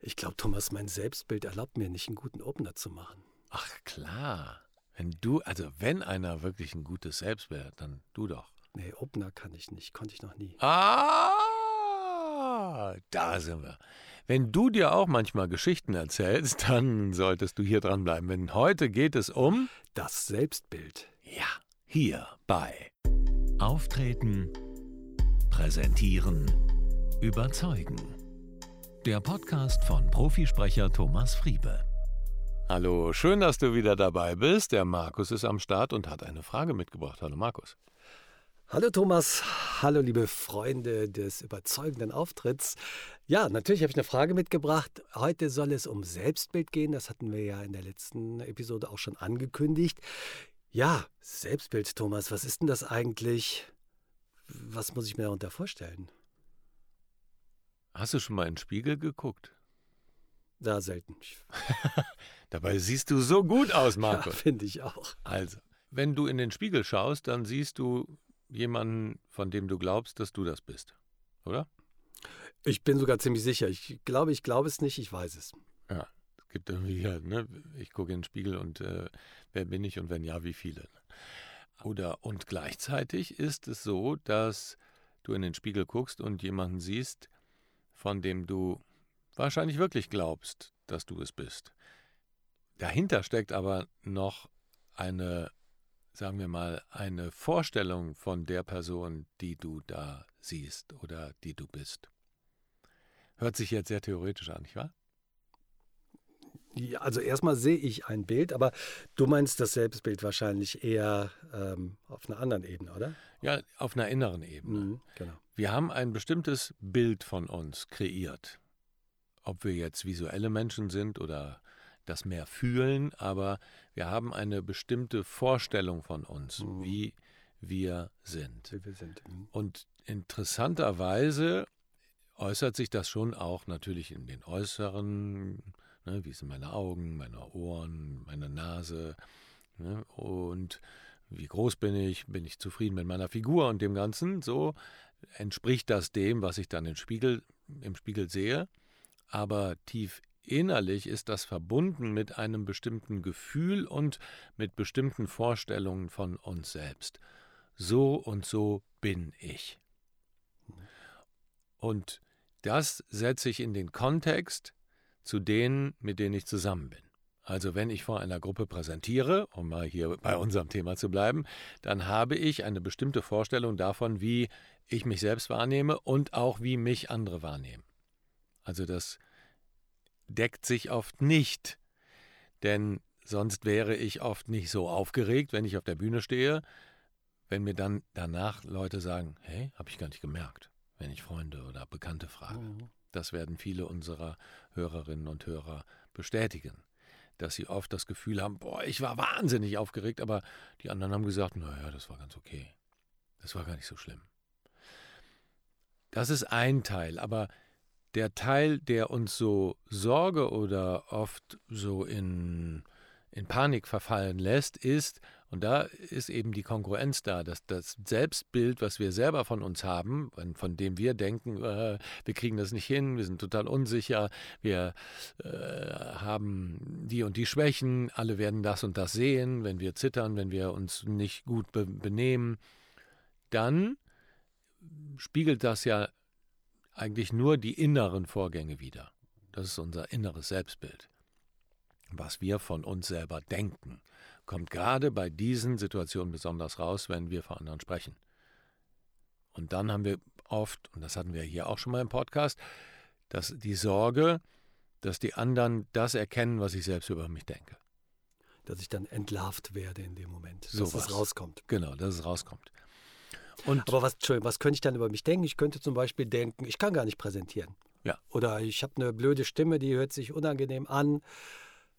Ich glaube, Thomas, mein Selbstbild erlaubt mir nicht, einen guten Opener zu machen. Ach klar. Wenn du, also wenn einer wirklich ein gutes Selbstbild hat, dann du doch. Nee, Opener kann ich nicht, konnte ich noch nie. Ah, da sind wir. Wenn du dir auch manchmal Geschichten erzählst, dann solltest du hier dranbleiben. Denn heute geht es um Das Selbstbild. Ja, hier bei Auftreten, Präsentieren, Überzeugen. Der Podcast von Profisprecher Thomas Friebe. Hallo, schön, dass du wieder dabei bist. Der Markus ist am Start und hat eine Frage mitgebracht. Hallo Markus. Hallo Thomas, hallo liebe Freunde des überzeugenden Auftritts. Ja, natürlich habe ich eine Frage mitgebracht. Heute soll es um Selbstbild gehen. Das hatten wir ja in der letzten Episode auch schon angekündigt. Ja, Selbstbild, Thomas, was ist denn das eigentlich? Was muss ich mir darunter vorstellen? Hast du schon mal in den Spiegel geguckt? Ja, selten. Dabei siehst du so gut aus, Markus. Ja, finde ich auch. Also, wenn du in den Spiegel schaust, dann siehst du jemanden, von dem du glaubst, dass du das bist, oder? Ich bin sogar ziemlich sicher. Ich glaube, ich glaube es nicht, ich weiß es. Ja, es gibt irgendwie, ja, ne, ich gucke in den Spiegel und äh, wer bin ich und wenn ja, wie viele. Oder und gleichzeitig ist es so, dass du in den Spiegel guckst und jemanden siehst, von dem du wahrscheinlich wirklich glaubst, dass du es bist. Dahinter steckt aber noch eine sagen wir mal, eine Vorstellung von der Person, die du da siehst oder die du bist. Hört sich jetzt sehr theoretisch an, nicht wahr? Ja, also erstmal sehe ich ein Bild, aber du meinst das Selbstbild wahrscheinlich eher ähm, auf einer anderen Ebene, oder? Ja, auf einer inneren Ebene. Mhm, genau. Wir haben ein bestimmtes Bild von uns kreiert. Ob wir jetzt visuelle Menschen sind oder das mehr fühlen, aber wir haben eine bestimmte Vorstellung von uns, mhm. wie wir sind. Wie wir sind. Mhm. Und interessanterweise äußert sich das schon auch natürlich in den äußeren, ne, wie sind meine Augen, meine Ohren, meine Nase ne, und wie groß bin ich, bin ich zufrieden mit meiner Figur und dem Ganzen, so entspricht das dem, was ich dann im Spiegel, im Spiegel sehe, aber tief Innerlich ist das verbunden mit einem bestimmten Gefühl und mit bestimmten Vorstellungen von uns selbst. So und so bin ich. Und das setze ich in den Kontext zu denen, mit denen ich zusammen bin. Also wenn ich vor einer Gruppe präsentiere, um mal hier bei unserem Thema zu bleiben, dann habe ich eine bestimmte Vorstellung davon, wie ich mich selbst wahrnehme und auch wie mich andere wahrnehmen. Also das deckt sich oft nicht, denn sonst wäre ich oft nicht so aufgeregt, wenn ich auf der Bühne stehe, wenn mir dann danach Leute sagen, hey, habe ich gar nicht gemerkt, wenn ich Freunde oder Bekannte frage. Mhm. Das werden viele unserer Hörerinnen und Hörer bestätigen, dass sie oft das Gefühl haben, boah, ich war wahnsinnig aufgeregt, aber die anderen haben gesagt, naja, das war ganz okay. Das war gar nicht so schlimm. Das ist ein Teil, aber der Teil, der uns so Sorge oder oft so in, in Panik verfallen lässt, ist, und da ist eben die Konkurrenz da, dass das Selbstbild, was wir selber von uns haben, von dem wir denken, äh, wir kriegen das nicht hin, wir sind total unsicher, wir äh, haben die und die Schwächen, alle werden das und das sehen, wenn wir zittern, wenn wir uns nicht gut be benehmen, dann spiegelt das ja eigentlich nur die inneren Vorgänge wider. Das ist unser inneres Selbstbild. Was wir von uns selber denken, kommt gerade bei diesen Situationen besonders raus, wenn wir vor anderen sprechen. Und dann haben wir oft, und das hatten wir hier auch schon mal im Podcast, dass die Sorge, dass die anderen das erkennen, was ich selbst über mich denke. Dass ich dann entlarvt werde in dem Moment, dass so es rauskommt. Genau, dass es rauskommt. Und Aber was, was könnte ich dann über mich denken? Ich könnte zum Beispiel denken, ich kann gar nicht präsentieren. Ja. Oder ich habe eine blöde Stimme, die hört sich unangenehm an.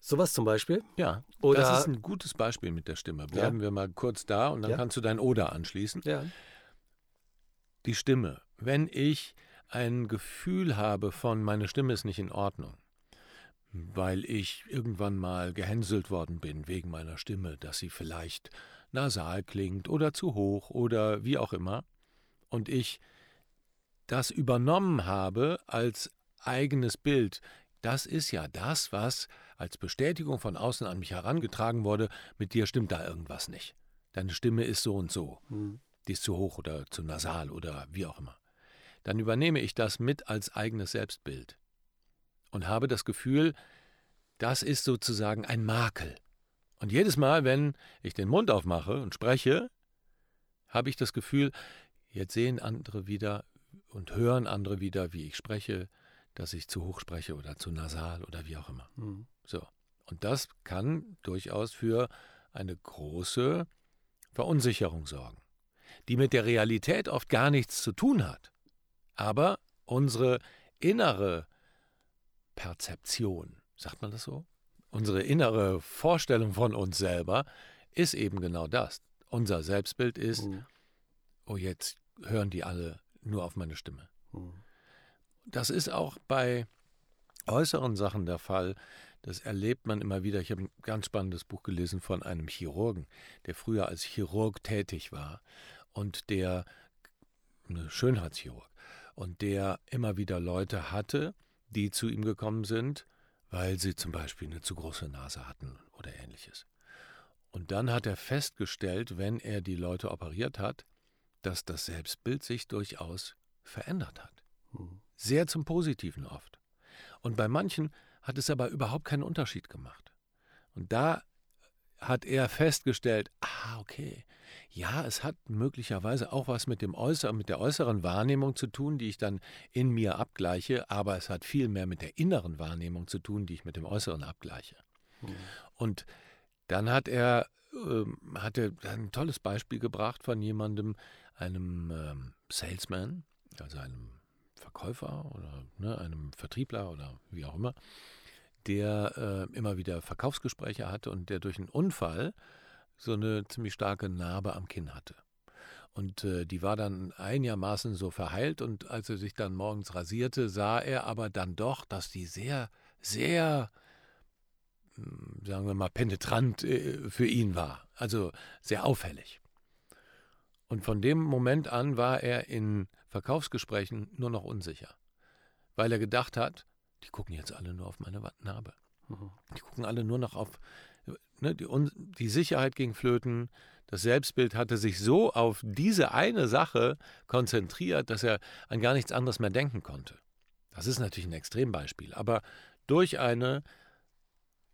Sowas zum Beispiel. Ja, Oder, das ist ein gutes Beispiel mit der Stimme. Bleiben ja. wir mal kurz da und dann ja. kannst du dein Oder anschließen. Ja. Die Stimme. Wenn ich ein Gefühl habe von, meine Stimme ist nicht in Ordnung, weil ich irgendwann mal gehänselt worden bin wegen meiner Stimme, dass sie vielleicht nasal klingt oder zu hoch oder wie auch immer, und ich das übernommen habe als eigenes Bild, Das ist ja das, was als Bestätigung von außen an mich herangetragen wurde, mit dir stimmt da irgendwas nicht. Deine Stimme ist so und so. Mhm. Die ist zu hoch oder zu nasal oder wie auch immer. Dann übernehme ich das mit als eigenes Selbstbild und habe das Gefühl, das ist sozusagen ein Makel. Und jedes Mal, wenn ich den Mund aufmache und spreche, habe ich das Gefühl, jetzt sehen andere wieder und hören andere wieder, wie ich spreche, dass ich zu hoch spreche oder zu nasal oder wie auch immer. Mhm. So. Und das kann durchaus für eine große Verunsicherung sorgen, die mit der Realität oft gar nichts zu tun hat. Aber unsere innere Perzeption, sagt man das so? Unsere innere Vorstellung von uns selber ist eben genau das. Unser Selbstbild ist, mhm. oh, jetzt hören die alle nur auf meine Stimme. Mhm. Das ist auch bei äußeren Sachen der Fall. Das erlebt man immer wieder. Ich habe ein ganz spannendes Buch gelesen von einem Chirurgen, der früher als Chirurg tätig war und der, eine Schönheitschirurg, und der immer wieder Leute hatte, die zu ihm gekommen sind, weil sie zum Beispiel eine zu große Nase hatten oder ähnliches. Und dann hat er festgestellt, wenn er die Leute operiert hat, dass das Selbstbild sich durchaus verändert hat. Hm. Sehr zum Positiven oft. Und bei manchen hat es aber überhaupt keinen Unterschied gemacht. Und da hat er festgestellt, ah, okay, ja, es hat möglicherweise auch was mit dem Äußeren, mit der äußeren Wahrnehmung zu tun, die ich dann in mir abgleiche, aber es hat viel mehr mit der inneren Wahrnehmung zu tun, die ich mit dem Äußeren abgleiche. Mhm. Und dann hat er, äh, hat er ein tolles Beispiel gebracht von jemandem, einem ähm, Salesman, also einem Verkäufer oder ne, einem Vertriebler oder wie auch immer, der äh, immer wieder Verkaufsgespräche hatte und der durch einen Unfall so eine ziemlich starke Narbe am Kinn hatte. Und äh, die war dann einigermaßen so verheilt und als er sich dann morgens rasierte, sah er aber dann doch, dass die sehr, sehr, hm, sagen wir mal, penetrant äh, für ihn war. Also sehr auffällig. Und von dem Moment an war er in Verkaufsgesprächen nur noch unsicher, weil er gedacht hat, die gucken jetzt alle nur auf meine Narbe. Mhm. Die gucken alle nur noch auf ne, die, die Sicherheit ging flöten. Das Selbstbild hatte sich so auf diese eine Sache konzentriert, dass er an gar nichts anderes mehr denken konnte. Das ist natürlich ein Extrembeispiel, aber durch eine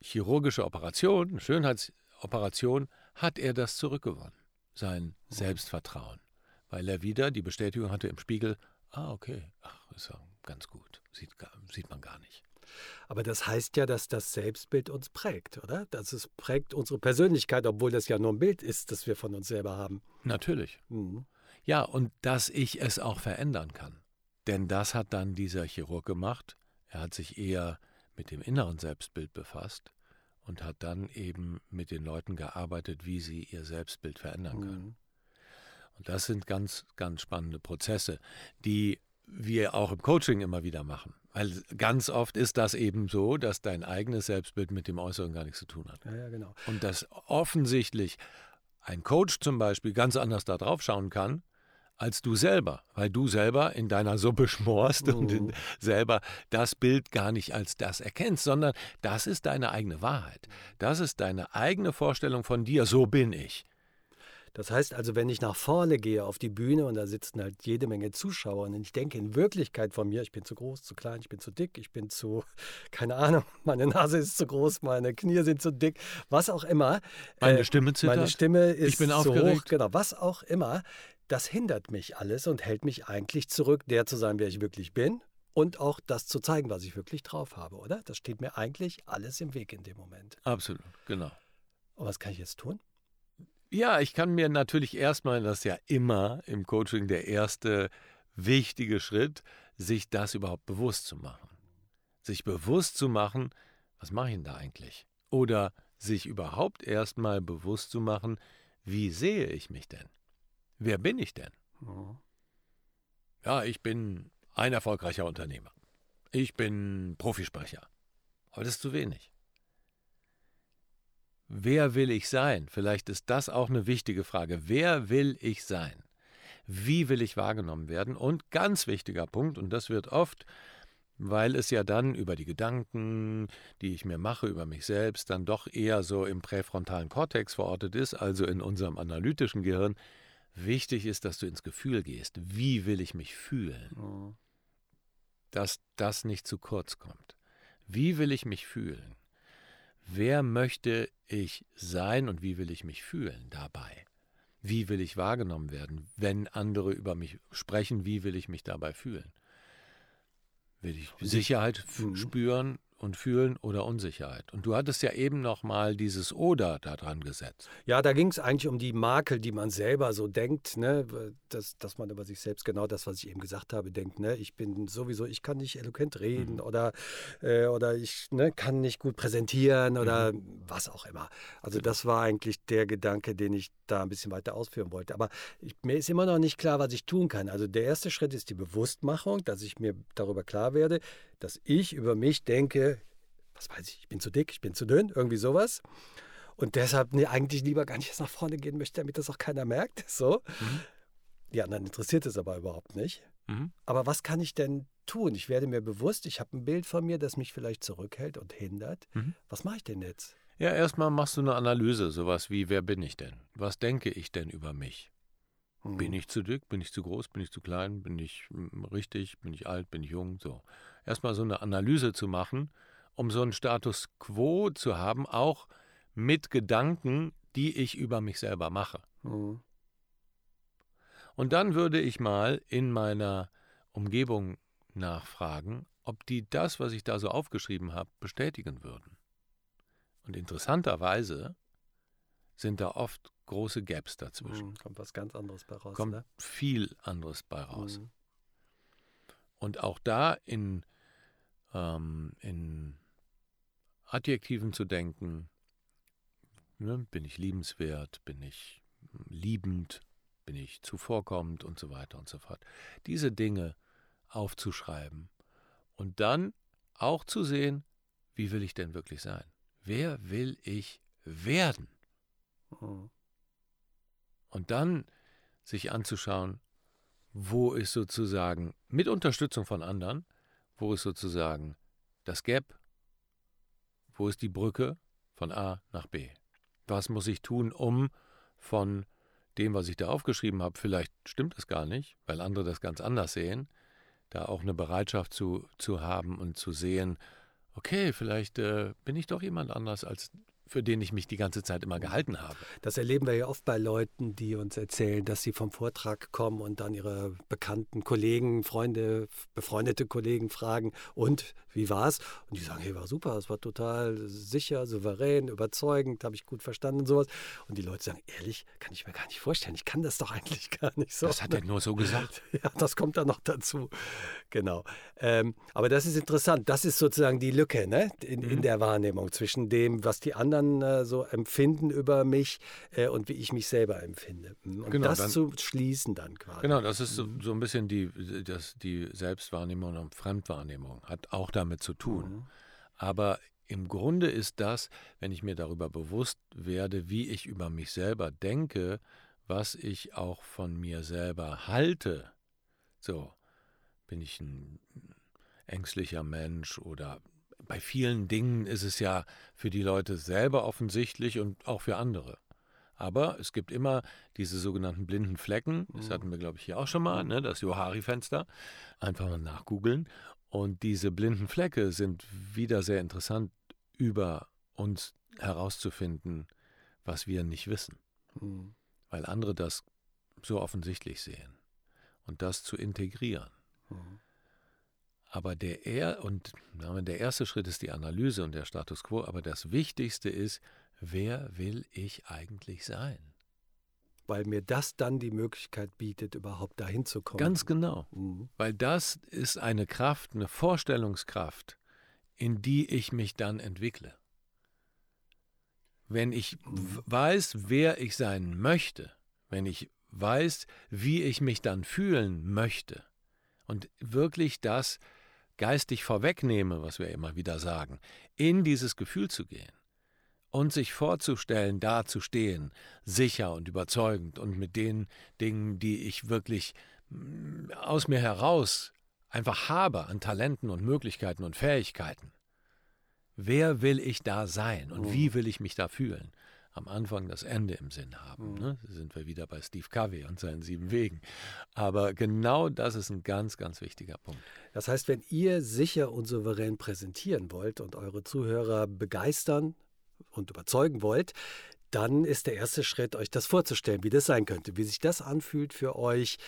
chirurgische Operation, eine Schönheitsoperation, hat er das zurückgewonnen, sein mhm. Selbstvertrauen, weil er wieder die Bestätigung hatte im Spiegel, ah okay, ach, ist ja ganz gut, sieht, sieht man gar nicht. Aber das heißt ja, dass das Selbstbild uns prägt, oder? Dass es prägt unsere Persönlichkeit, obwohl das ja nur ein Bild ist, das wir von uns selber haben. Natürlich. Mhm. Ja, und dass ich es auch verändern kann. Denn das hat dann dieser Chirurg gemacht. Er hat sich eher mit dem inneren Selbstbild befasst und hat dann eben mit den Leuten gearbeitet, wie sie ihr Selbstbild verändern können. Mhm. Und das sind ganz, ganz spannende Prozesse, die wir auch im Coaching immer wieder machen. Weil ganz oft ist das eben so, dass dein eigenes Selbstbild mit dem Äußeren gar nichts zu tun hat. Ja, ja, genau. Und dass offensichtlich ein Coach zum Beispiel ganz anders da drauf schauen kann, als du selber, weil du selber in deiner Suppe schmorst mhm. und selber das Bild gar nicht als das erkennst, sondern das ist deine eigene Wahrheit. Das ist deine eigene Vorstellung von dir, so bin ich. Das heißt also, wenn ich nach vorne gehe auf die Bühne und da sitzen halt jede Menge Zuschauer und ich denke in Wirklichkeit von mir, ich bin zu groß, zu klein, ich bin zu dick, ich bin zu, keine Ahnung, meine Nase ist zu groß, meine Knie sind zu dick, was auch immer. Meine äh, Stimme zittert. Meine Stimme ist ich bin zu aufgeregt. hoch, genau, was auch immer. Das hindert mich alles und hält mich eigentlich zurück, der zu sein, wer ich wirklich bin und auch das zu zeigen, was ich wirklich drauf habe, oder? Das steht mir eigentlich alles im Weg in dem Moment. Absolut, genau. Und was kann ich jetzt tun? Ja, ich kann mir natürlich erstmal, das ist ja immer im Coaching der erste wichtige Schritt, sich das überhaupt bewusst zu machen. Sich bewusst zu machen, was mache ich denn da eigentlich? Oder sich überhaupt erstmal bewusst zu machen, wie sehe ich mich denn? Wer bin ich denn? Ja, ich bin ein erfolgreicher Unternehmer. Ich bin Profisprecher. Aber das ist zu wenig. Wer will ich sein? Vielleicht ist das auch eine wichtige Frage. Wer will ich sein? Wie will ich wahrgenommen werden? Und ganz wichtiger Punkt, und das wird oft weil es ja dann über die Gedanken, die ich mir mache über mich selbst, dann doch eher so im präfrontalen Kortex verortet ist, also in unserem analytischen Gehirn. Wichtig ist, dass du ins Gefühl gehst. Wie will ich mich fühlen? Dass das nicht zu kurz kommt. Wie will ich mich fühlen? Wer möchte ich sein und wie will ich mich fühlen dabei? Wie will ich wahrgenommen werden? Wenn andere über mich sprechen, wie will ich mich dabei fühlen? Will ich Sicherheit mhm. spüren? Und Fühlen oder Unsicherheit. Und du hattest ja eben noch mal dieses Oder da dran gesetzt. Ja, da ging es eigentlich um die Makel, die man selber so denkt, ne? dass, dass man über sich selbst genau das, was ich eben gesagt habe, denkt, ne? ich bin sowieso, ich kann nicht eloquent reden mhm. oder, äh, oder ich ne, kann nicht gut präsentieren oder mhm. was auch immer. Also das war eigentlich der Gedanke, den ich da ein bisschen weiter ausführen wollte. Aber ich, mir ist immer noch nicht klar, was ich tun kann. Also der erste Schritt ist die Bewusstmachung, dass ich mir darüber klar werde, dass ich über mich denke, was weiß ich, ich bin zu dick, ich bin zu dünn, irgendwie sowas. Und deshalb nee, eigentlich lieber gar nicht erst nach vorne gehen möchte, damit das auch keiner merkt. So. Mhm. Die anderen interessiert es aber überhaupt nicht. Mhm. Aber was kann ich denn tun? Ich werde mir bewusst, ich habe ein Bild von mir, das mich vielleicht zurückhält und hindert. Mhm. Was mache ich denn jetzt? Ja, erstmal machst du eine Analyse, sowas wie, wer bin ich denn? Was denke ich denn über mich? Bin ich zu dick? Bin ich zu groß? Bin ich zu klein? Bin ich hm, richtig? Bin ich alt? Bin ich jung? So. Erstmal so eine Analyse zu machen, um so einen Status quo zu haben, auch mit Gedanken, die ich über mich selber mache. Mhm. Und dann würde ich mal in meiner Umgebung nachfragen, ob die das, was ich da so aufgeschrieben habe, bestätigen würden. Und interessanterweise sind da oft große Gaps dazwischen. Mhm, kommt was ganz anderes bei raus. Kommt ne? viel anderes bei raus. Mhm. Und auch da in, ähm, in Adjektiven zu denken, ne, bin ich liebenswert, bin ich liebend, bin ich zuvorkommend und so weiter und so fort. Diese Dinge aufzuschreiben und dann auch zu sehen, wie will ich denn wirklich sein? Wer will ich werden? Mhm. Und dann sich anzuschauen, wo ist sozusagen, mit Unterstützung von anderen, wo ist sozusagen das Gap, wo ist die Brücke von A nach B? Was muss ich tun, um von dem, was ich da aufgeschrieben habe, vielleicht stimmt es gar nicht, weil andere das ganz anders sehen, da auch eine Bereitschaft zu, zu haben und zu sehen, okay, vielleicht äh, bin ich doch jemand anders als für den ich mich die ganze Zeit immer gehalten habe. Das erleben wir ja oft bei Leuten, die uns erzählen, dass sie vom Vortrag kommen und dann ihre bekannten Kollegen, Freunde, befreundete Kollegen fragen, und wie war's? Und die sagen, hey, war super, es war total sicher, souverän, überzeugend, habe ich gut verstanden und sowas. Und die Leute sagen, ehrlich, kann ich mir gar nicht vorstellen, ich kann das doch eigentlich gar nicht so. Das hat er nur so gesagt. Ja, das kommt dann noch dazu. Genau. Ähm, aber das ist interessant. Das ist sozusagen die Lücke ne? in, mhm. in der Wahrnehmung zwischen dem, was die anderen äh, so empfinden über mich äh, und wie ich mich selber empfinde. Mhm. Und genau, das dann, zu schließen dann quasi. Genau, das ist so, mhm. so ein bisschen die, das, die Selbstwahrnehmung und Fremdwahrnehmung. Hat auch damit zu tun. Mhm. Aber im Grunde ist das, wenn ich mir darüber bewusst werde, wie ich über mich selber denke, was ich auch von mir selber halte. So, bin ich ein ängstlicher Mensch oder bei vielen Dingen ist es ja für die Leute selber offensichtlich und auch für andere. Aber es gibt immer diese sogenannten blinden Flecken. Das hatten wir, glaube ich, hier auch schon mal, ne? das Johari-Fenster. Einfach mal nachgoogeln. Und diese blinden Flecke sind wieder sehr interessant, über uns herauszufinden, was wir nicht wissen. Mhm. Weil andere das so offensichtlich sehen. Und das zu integrieren. Mhm. Aber der, er und der erste Schritt ist die Analyse und der Status quo, aber das Wichtigste ist, wer will ich eigentlich sein? Weil mir das dann die Möglichkeit bietet, überhaupt dahin zu kommen. Ganz genau. Mhm. Weil das ist eine Kraft, eine Vorstellungskraft, in die ich mich dann entwickle. Wenn ich weiß, wer ich sein möchte, wenn ich weiß, wie ich mich dann fühlen möchte und wirklich das geistig vorwegnehme, was wir immer wieder sagen, in dieses Gefühl zu gehen und sich vorzustellen, da zu stehen, sicher und überzeugend und mit den Dingen, die ich wirklich mm, aus mir heraus einfach habe an Talenten und Möglichkeiten und Fähigkeiten, wer will ich da sein und wie mhm. will ich mich da fühlen? Am Anfang das Ende im Sinn haben. Mhm. Ne? sind wir wieder bei Steve Covey und seinen sieben Wegen. Aber genau das ist ein ganz, ganz wichtiger Punkt. Das heißt, wenn ihr sicher und souverän präsentieren wollt und eure Zuhörer begeistern und überzeugen wollt, dann ist der erste Schritt, euch das vorzustellen, wie das sein könnte, wie sich das anfühlt für euch,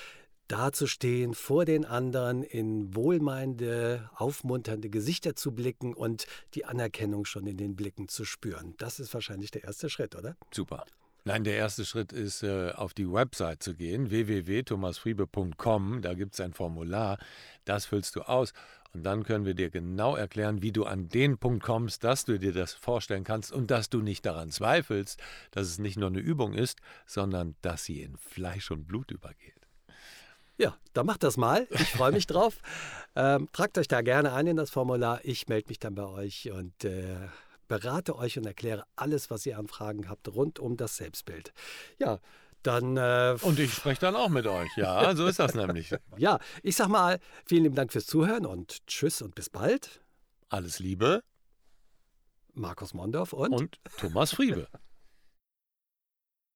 dazustehen, vor den anderen in wohlmeinende, aufmunternde Gesichter zu blicken und die Anerkennung schon in den Blicken zu spüren. Das ist wahrscheinlich der erste Schritt, oder? Super. Nein, der erste Schritt ist, äh, auf die Website zu gehen, www.thomasfriebe.com. Da gibt es ein Formular, das füllst du aus. Und dann können wir dir genau erklären, wie du an den Punkt kommst, dass du dir das vorstellen kannst und dass du nicht daran zweifelst, dass es nicht nur eine Übung ist, sondern dass sie in Fleisch und Blut übergeht. Ja, dann macht das mal. Ich freue mich drauf. Ähm, tragt euch da gerne ein in das Formular. Ich melde mich dann bei euch und äh, berate euch und erkläre alles, was ihr an Fragen habt rund um das Selbstbild. Ja, dann. Äh, und ich spreche dann auch mit euch. Ja, so ist das nämlich. ja, ich sag mal, vielen lieben Dank fürs Zuhören und tschüss und bis bald. Alles Liebe. Markus Mondorf und, und Thomas Friebe.